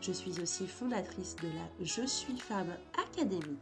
Je suis aussi fondatrice de la Je suis femme Académie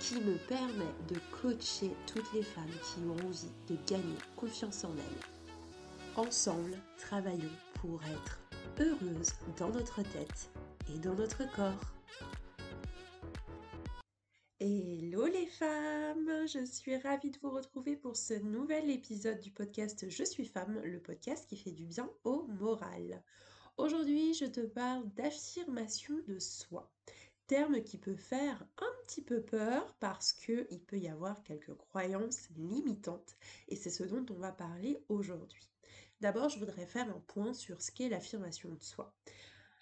qui me permet de coacher toutes les femmes qui ont envie de gagner confiance en elles. Ensemble, travaillons pour être heureuses dans notre tête et dans notre corps. Hello les femmes, je suis ravie de vous retrouver pour ce nouvel épisode du podcast Je suis femme, le podcast qui fait du bien au moral. Aujourd'hui, je te parle d'affirmation de soi. Terme qui peut faire un petit peu peur parce qu'il peut y avoir quelques croyances limitantes et c'est ce dont on va parler aujourd'hui. D'abord, je voudrais faire un point sur ce qu'est l'affirmation de soi.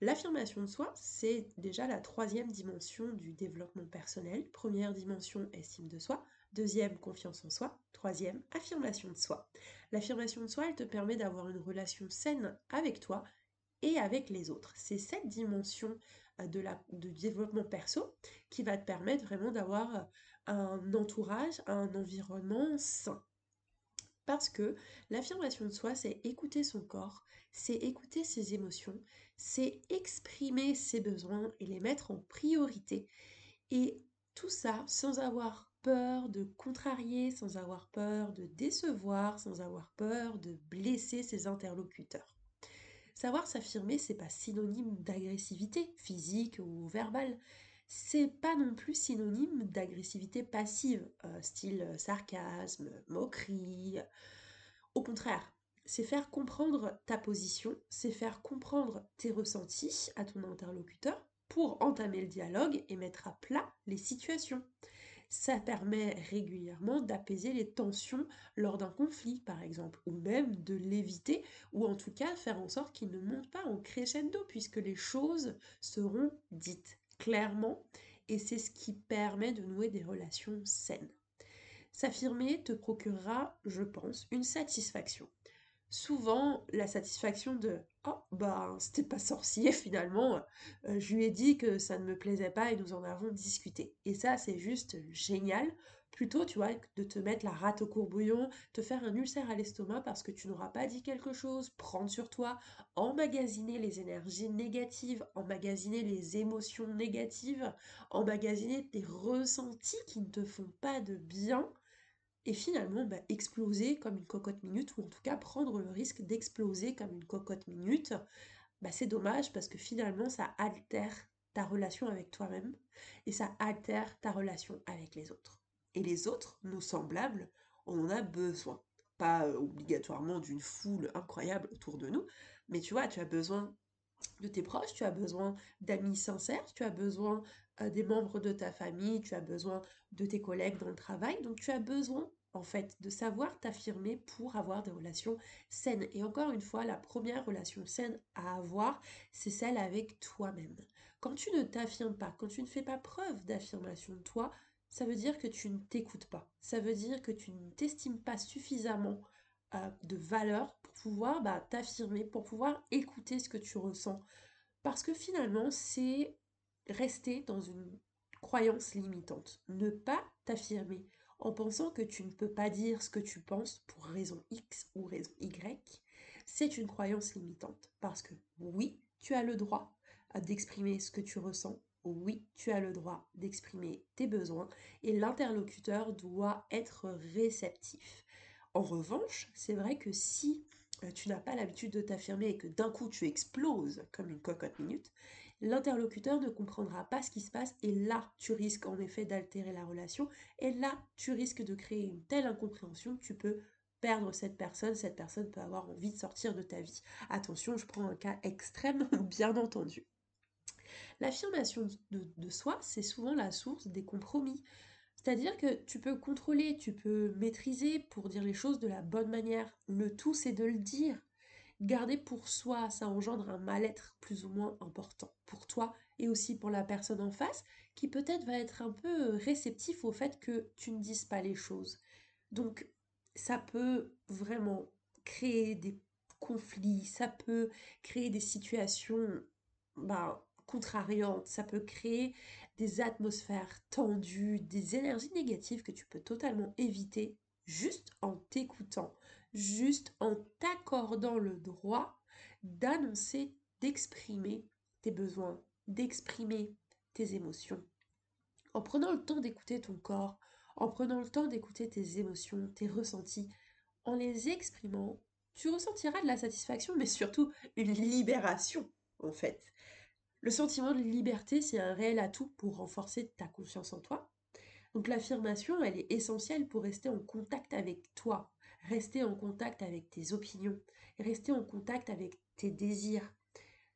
L'affirmation de soi, c'est déjà la troisième dimension du développement personnel. Première dimension, estime de soi. Deuxième, confiance en soi. Troisième, affirmation de soi. L'affirmation de soi, elle te permet d'avoir une relation saine avec toi avec les autres. C'est cette dimension euh, de, de développement perso qui va te permettre vraiment d'avoir euh, un entourage, un environnement sain. Parce que l'affirmation de soi, c'est écouter son corps, c'est écouter ses émotions, c'est exprimer ses besoins et les mettre en priorité. Et tout ça sans avoir peur de contrarier, sans avoir peur de décevoir, sans avoir peur de blesser ses interlocuteurs. Savoir s'affirmer, c'est pas synonyme d'agressivité physique ou verbale. C'est pas non plus synonyme d'agressivité passive, euh, style sarcasme, moquerie. Au contraire, c'est faire comprendre ta position, c'est faire comprendre tes ressentis à ton interlocuteur pour entamer le dialogue et mettre à plat les situations. Ça permet régulièrement d'apaiser les tensions lors d'un conflit, par exemple, ou même de l'éviter, ou en tout cas faire en sorte qu'il ne monte pas en crescendo, puisque les choses seront dites clairement, et c'est ce qui permet de nouer des relations saines. S'affirmer te procurera, je pense, une satisfaction souvent la satisfaction de oh bah c'était pas sorcier finalement. Euh, je lui ai dit que ça ne me plaisait pas et nous en avons discuté. Et ça c'est juste génial. Plutôt tu vois de te mettre la rate au courbouillon te faire un ulcère à l'estomac parce que tu n'auras pas dit quelque chose prendre sur toi emmagasiner les énergies négatives emmagasiner les émotions négatives emmagasiner tes ressentis qui ne te font pas de bien et finalement bah, exploser comme une cocotte minute, ou en tout cas prendre le risque d'exploser comme une cocotte minute, bah, c'est dommage parce que finalement ça altère ta relation avec toi-même et ça altère ta relation avec les autres. Et les autres, nos semblables, on en a besoin. Pas euh, obligatoirement d'une foule incroyable autour de nous, mais tu vois, tu as besoin de tes proches, tu as besoin d'amis sincères, tu as besoin des membres de ta famille, tu as besoin de tes collègues dans le travail, donc tu as besoin en fait de savoir t'affirmer pour avoir des relations saines. Et encore une fois, la première relation saine à avoir, c'est celle avec toi-même. Quand tu ne t'affirmes pas, quand tu ne fais pas preuve d'affirmation de toi, ça veut dire que tu ne t'écoutes pas. Ça veut dire que tu ne t'estimes pas suffisamment euh, de valeur pour pouvoir bah, t'affirmer, pour pouvoir écouter ce que tu ressens. Parce que finalement, c'est rester dans une croyance limitante. Ne pas t'affirmer en pensant que tu ne peux pas dire ce que tu penses pour raison X ou raison Y, c'est une croyance limitante. Parce que oui, tu as le droit d'exprimer ce que tu ressens. Oui, tu as le droit d'exprimer tes besoins et l'interlocuteur doit être réceptif. En revanche, c'est vrai que si euh, tu n'as pas l'habitude de t'affirmer et que d'un coup tu exploses comme une cocotte minute, l'interlocuteur ne comprendra pas ce qui se passe et là tu risques en effet d'altérer la relation et là tu risques de créer une telle incompréhension que tu peux perdre cette personne, cette personne peut avoir envie de sortir de ta vie. Attention, je prends un cas extrême, bien entendu. L'affirmation de, soi, c'est souvent la source des compromis. C'est-à-dire que tu peux contrôler, tu peux maîtriser pour dire les choses de la bonne manière. Le tout, c'est de le dire. Garder pour soi, ça engendre un mal-être plus ou moins important pour toi et aussi pour la personne en face qui peut-être va être un peu réceptif au fait que tu ne dises pas les choses. Donc ça peut vraiment créer des conflits, ça peut créer des situations ben, contrariantes, ça peut créer des atmosphères tendues, des énergies négatives que tu peux totalement éviter juste en t'écoutant, juste en t'accordant le droit d'annoncer, d'exprimer tes besoins, d'exprimer tes émotions. En prenant le temps d'écouter ton corps, en prenant le temps d'écouter tes émotions, tes ressentis, en les exprimant, tu ressentiras de la satisfaction, mais surtout une libération, en fait. Le sentiment de liberté, c'est un réel atout pour renforcer ta confiance en toi. Donc l'affirmation, elle est essentielle pour rester en contact avec toi, rester en contact avec tes opinions, rester en contact avec tes désirs.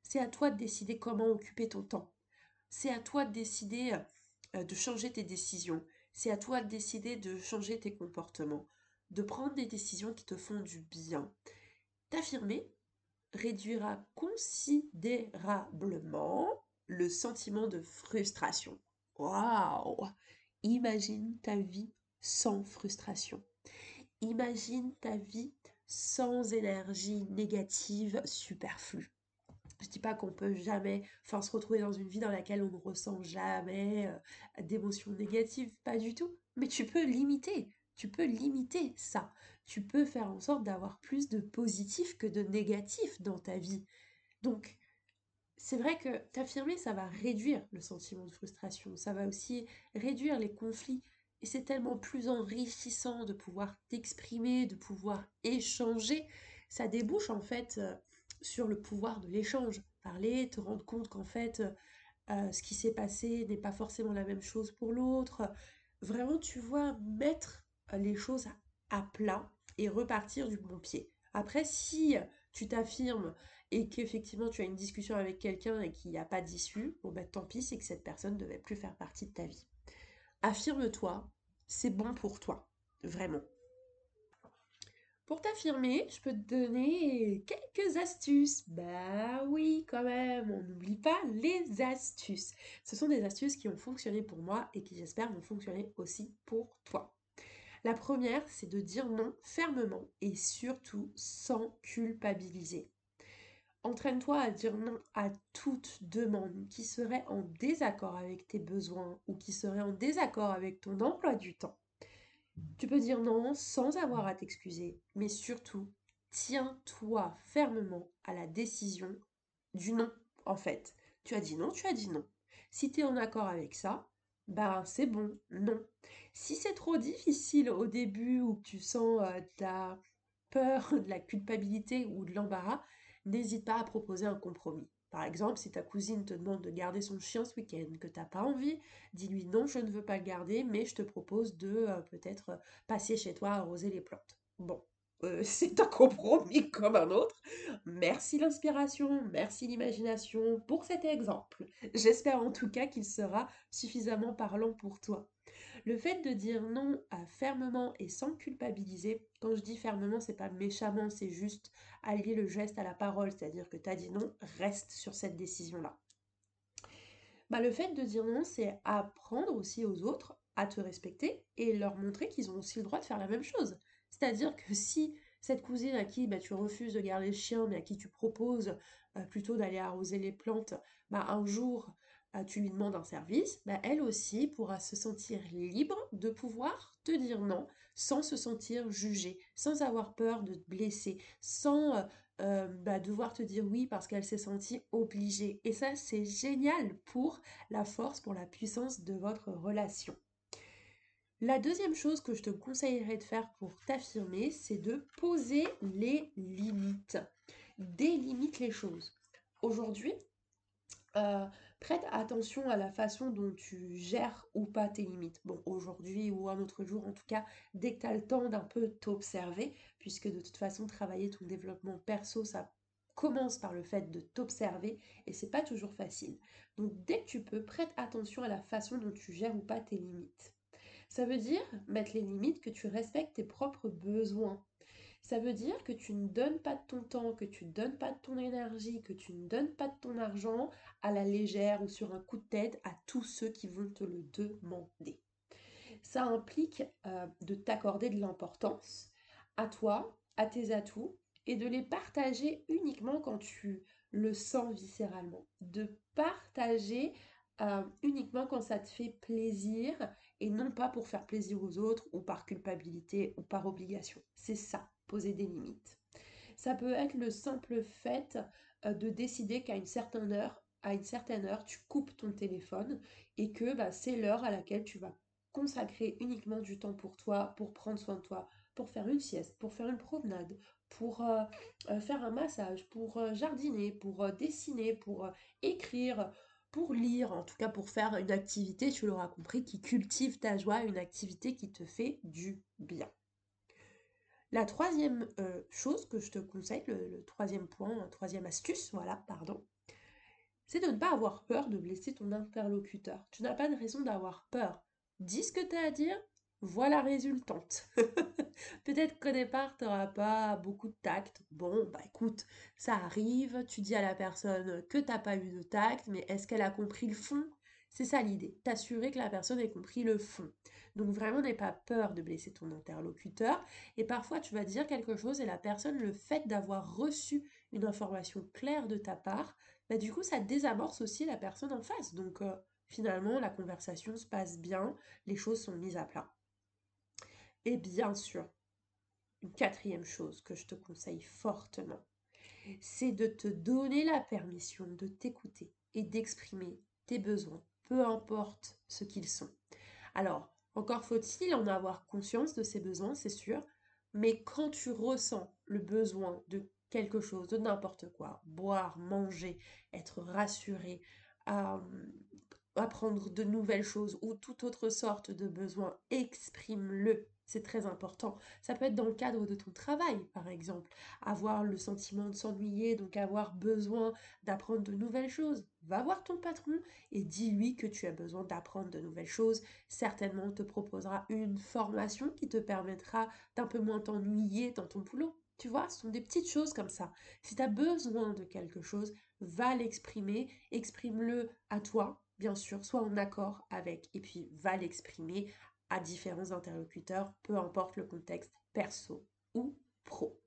C'est à toi de décider comment occuper ton temps. C'est à toi de décider euh, de changer tes décisions. C'est à toi de décider de changer tes comportements, de prendre des décisions qui te font du bien. T'affirmer réduira considérablement le sentiment de frustration. Waouh Imagine ta vie sans frustration. Imagine ta vie sans énergie négative superflue. Je dis pas qu'on peut jamais, se retrouver dans une vie dans laquelle on ne ressent jamais euh, d'émotions négatives, pas du tout. Mais tu peux limiter, tu peux limiter ça. Tu peux faire en sorte d'avoir plus de positif que de négatif dans ta vie. Donc, c'est vrai que t'affirmer, ça va réduire le sentiment de frustration, ça va aussi réduire les conflits. Et c'est tellement plus enrichissant de pouvoir t'exprimer, de pouvoir échanger. Ça débouche en fait euh, sur le pouvoir de l'échange. Parler, te rendre compte qu'en fait, euh, ce qui s'est passé n'est pas forcément la même chose pour l'autre. Vraiment, tu vois, mettre euh, les choses à plat et repartir du bon pied. Après, si tu t'affirmes et qu'effectivement tu as une discussion avec quelqu'un et qu'il n'y a pas d'issue, bon ben tant pis, c'est que cette personne ne devait plus faire partie de ta vie. Affirme-toi, c'est bon pour toi, vraiment. Pour t'affirmer, je peux te donner quelques astuces. Bah oui, quand même, on n'oublie pas les astuces. Ce sont des astuces qui ont fonctionné pour moi et qui j'espère vont fonctionner aussi pour toi. La première, c'est de dire non fermement et surtout sans culpabiliser. Entraîne-toi à dire non à toute demande qui serait en désaccord avec tes besoins ou qui serait en désaccord avec ton emploi du temps. Tu peux dire non sans avoir à t'excuser, mais surtout, tiens-toi fermement à la décision du non, en fait. Tu as dit non, tu as dit non. Si tu es en accord avec ça, ben c'est bon, non. Si c'est trop difficile au début ou que tu sens euh, de la peur, de la culpabilité ou de l'embarras, n'hésite pas à proposer un compromis. Par exemple, si ta cousine te demande de garder son chien ce week-end, que tu n'as pas envie, dis-lui non, je ne veux pas le garder, mais je te propose de euh, peut-être euh, passer chez toi arroser les plantes. Bon, euh, c'est un compromis comme un autre. Merci l'inspiration, merci l'imagination pour cet exemple. J'espère en tout cas qu'il sera suffisamment parlant pour toi. Le fait de dire non fermement et sans culpabiliser, quand je dis fermement, c'est pas méchamment, c'est juste allier le geste à la parole, c'est-à-dire que tu as dit non, reste sur cette décision-là. Bah, le fait de dire non, c'est apprendre aussi aux autres à te respecter et leur montrer qu'ils ont aussi le droit de faire la même chose. C'est-à-dire que si cette cousine à qui bah, tu refuses de garder le chien, mais à qui tu proposes euh, plutôt d'aller arroser les plantes, bah, un jour tu lui demandes un service, bah, elle aussi pourra se sentir libre de pouvoir te dire non sans se sentir jugée, sans avoir peur de te blesser, sans euh, euh, bah, devoir te dire oui parce qu'elle s'est sentie obligée. Et ça, c'est génial pour la force, pour la puissance de votre relation. La deuxième chose que je te conseillerais de faire pour t'affirmer, c'est de poser les limites. Délimite les choses. Aujourd'hui, euh, prête attention à la façon dont tu gères ou pas tes limites. Bon, aujourd'hui ou un autre jour, en tout cas, dès que tu as le temps d'un peu t'observer, puisque de toute façon, travailler ton développement perso, ça commence par le fait de t'observer et c'est pas toujours facile. Donc dès que tu peux, prête attention à la façon dont tu gères ou pas tes limites. Ça veut dire mettre les limites que tu respectes tes propres besoins. Ça veut dire que tu ne donnes pas de ton temps, que tu ne donnes pas de ton énergie, que tu ne donnes pas de ton argent à la légère ou sur un coup de tête à tous ceux qui vont te le demander. Ça implique euh, de t'accorder de l'importance à toi, à tes atouts, et de les partager uniquement quand tu le sens viscéralement. De partager euh, uniquement quand ça te fait plaisir et non pas pour faire plaisir aux autres ou par culpabilité ou par obligation. C'est ça, poser des limites. Ça peut être le simple fait euh, de décider qu'à une certaine heure, à une certaine heure, tu coupes ton téléphone et que bah, c'est l'heure à laquelle tu vas consacrer uniquement du temps pour toi, pour prendre soin de toi, pour faire une sieste, pour faire une promenade, pour euh, euh, faire un massage, pour jardiner, pour dessiner, pour écrire, pour lire, en tout cas pour faire une activité, tu l'auras compris, qui cultive ta joie, une activité qui te fait du bien. La troisième chose que je te conseille, le, troisième point, la troisième astuce, voilà, pardon, c'est de ne pas avoir peur de blesser ton interlocuteur. Tu n'as pas de raison d'avoir peur. Dis ce que tu as à dire, voilà résultante. Peut-être qu'au départ, tu n'auras pas beaucoup de tact. Bon, bah écoute, ça arrive, tu dis à la personne que tu n'as pas eu de tact, mais est-ce qu'elle a compris le fond? C'est ça l'idée, t'assurer que la personne ait compris le fond. Donc vraiment, n'aie pas peur de blesser ton interlocuteur. Et parfois, tu vas dire quelque chose et la personne, le fait d'avoir reçu une information claire de ta part, bah du coup, ça désamorce aussi la personne en face. Donc euh, finalement, la conversation se passe bien, les choses sont mises à plat. Et bien sûr, une quatrième chose que je te conseille fortement, c'est de te donner la permission de t'écouter et d'exprimer tes besoins, peu importe ce qu'ils sont. Alors, encore faut-il en avoir conscience de ces besoins, c'est sûr, mais quand tu ressens le besoin de quelque chose, de n'importe quoi, boire, manger, être rassuré, euh, apprendre de nouvelles choses ou toute autre sorte de besoin, exprime-le c'est très important. Ça peut être dans le cadre de ton travail, par exemple. Avoir le sentiment de s'ennuyer, donc avoir besoin d'apprendre de nouvelles choses. Va voir ton patron et dis-lui que tu as besoin d'apprendre de nouvelles choses. Certainement, te proposera une formation qui te permettra d'un peu moins t'ennuyer dans ton boulot. Tu vois, ce sont des petites choses comme ça. Si tu as besoin de quelque chose, va l'exprimer, exprime-le à toi, bien sûr, sois en accord avec, et puis va l'exprimer à différents interlocuteurs, peu importe le contexte perso ou pro.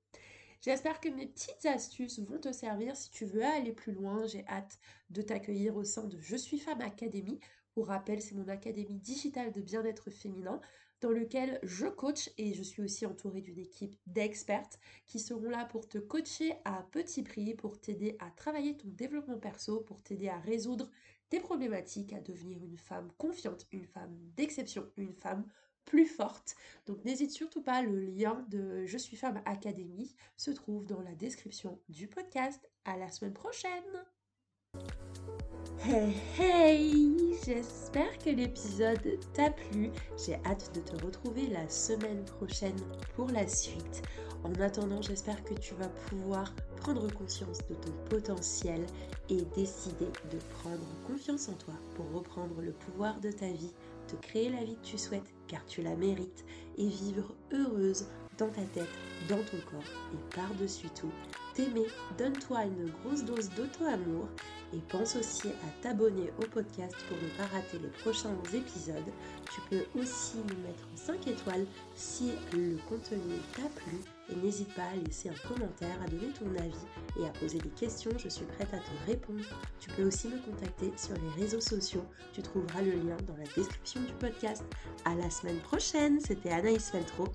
J'espère que mes petites astuces vont te servir si tu veux aller plus loin. J'ai hâte de t'accueillir au sein de Je suis femme Academy. Pour rappel, c'est mon académie digitale de bien-être féminin dans lequel je coach et je suis aussi entourée d'une équipe d'expertes qui seront là pour te coacher à petit prix, pour t'aider à travailler ton développement perso, pour t'aider à résoudre tes problématiques, à devenir une femme confiante, une femme d'exception, une femme plus forte. Donc n'hésite surtout pas, le lien de Je suis femme académie se trouve dans la description du podcast. À la semaine prochaine. Hey hey, j'espère que l'épisode t'a plu. J'ai hâte de te retrouver la semaine prochaine pour la suite. En attendant, j'espère que tu vas pouvoir prendre conscience de ton potentiel et décider de prendre confiance en toi pour reprendre le pouvoir de ta vie, te créer la vie que tu souhaites car tu la mérites et vivre heureuse dans ta tête, dans ton corps et par-dessus tout, donne-toi une grosse dose d'auto-amour et pense aussi à t'abonner au podcast pour ne pas rater les prochains épisodes. Tu peux aussi nous mettre 5 étoiles si le contenu t'a plu et n'hésite pas à laisser un commentaire, à donner ton avis et à poser des questions, je suis prête à te répondre. Tu peux aussi me contacter sur les réseaux sociaux, tu trouveras le lien dans la description du podcast. À la semaine prochaine, c'était Anaïs Feltro.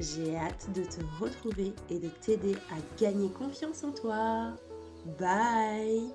J'ai hâte de te retrouver et de t'aider à gagner confiance en toi. Bye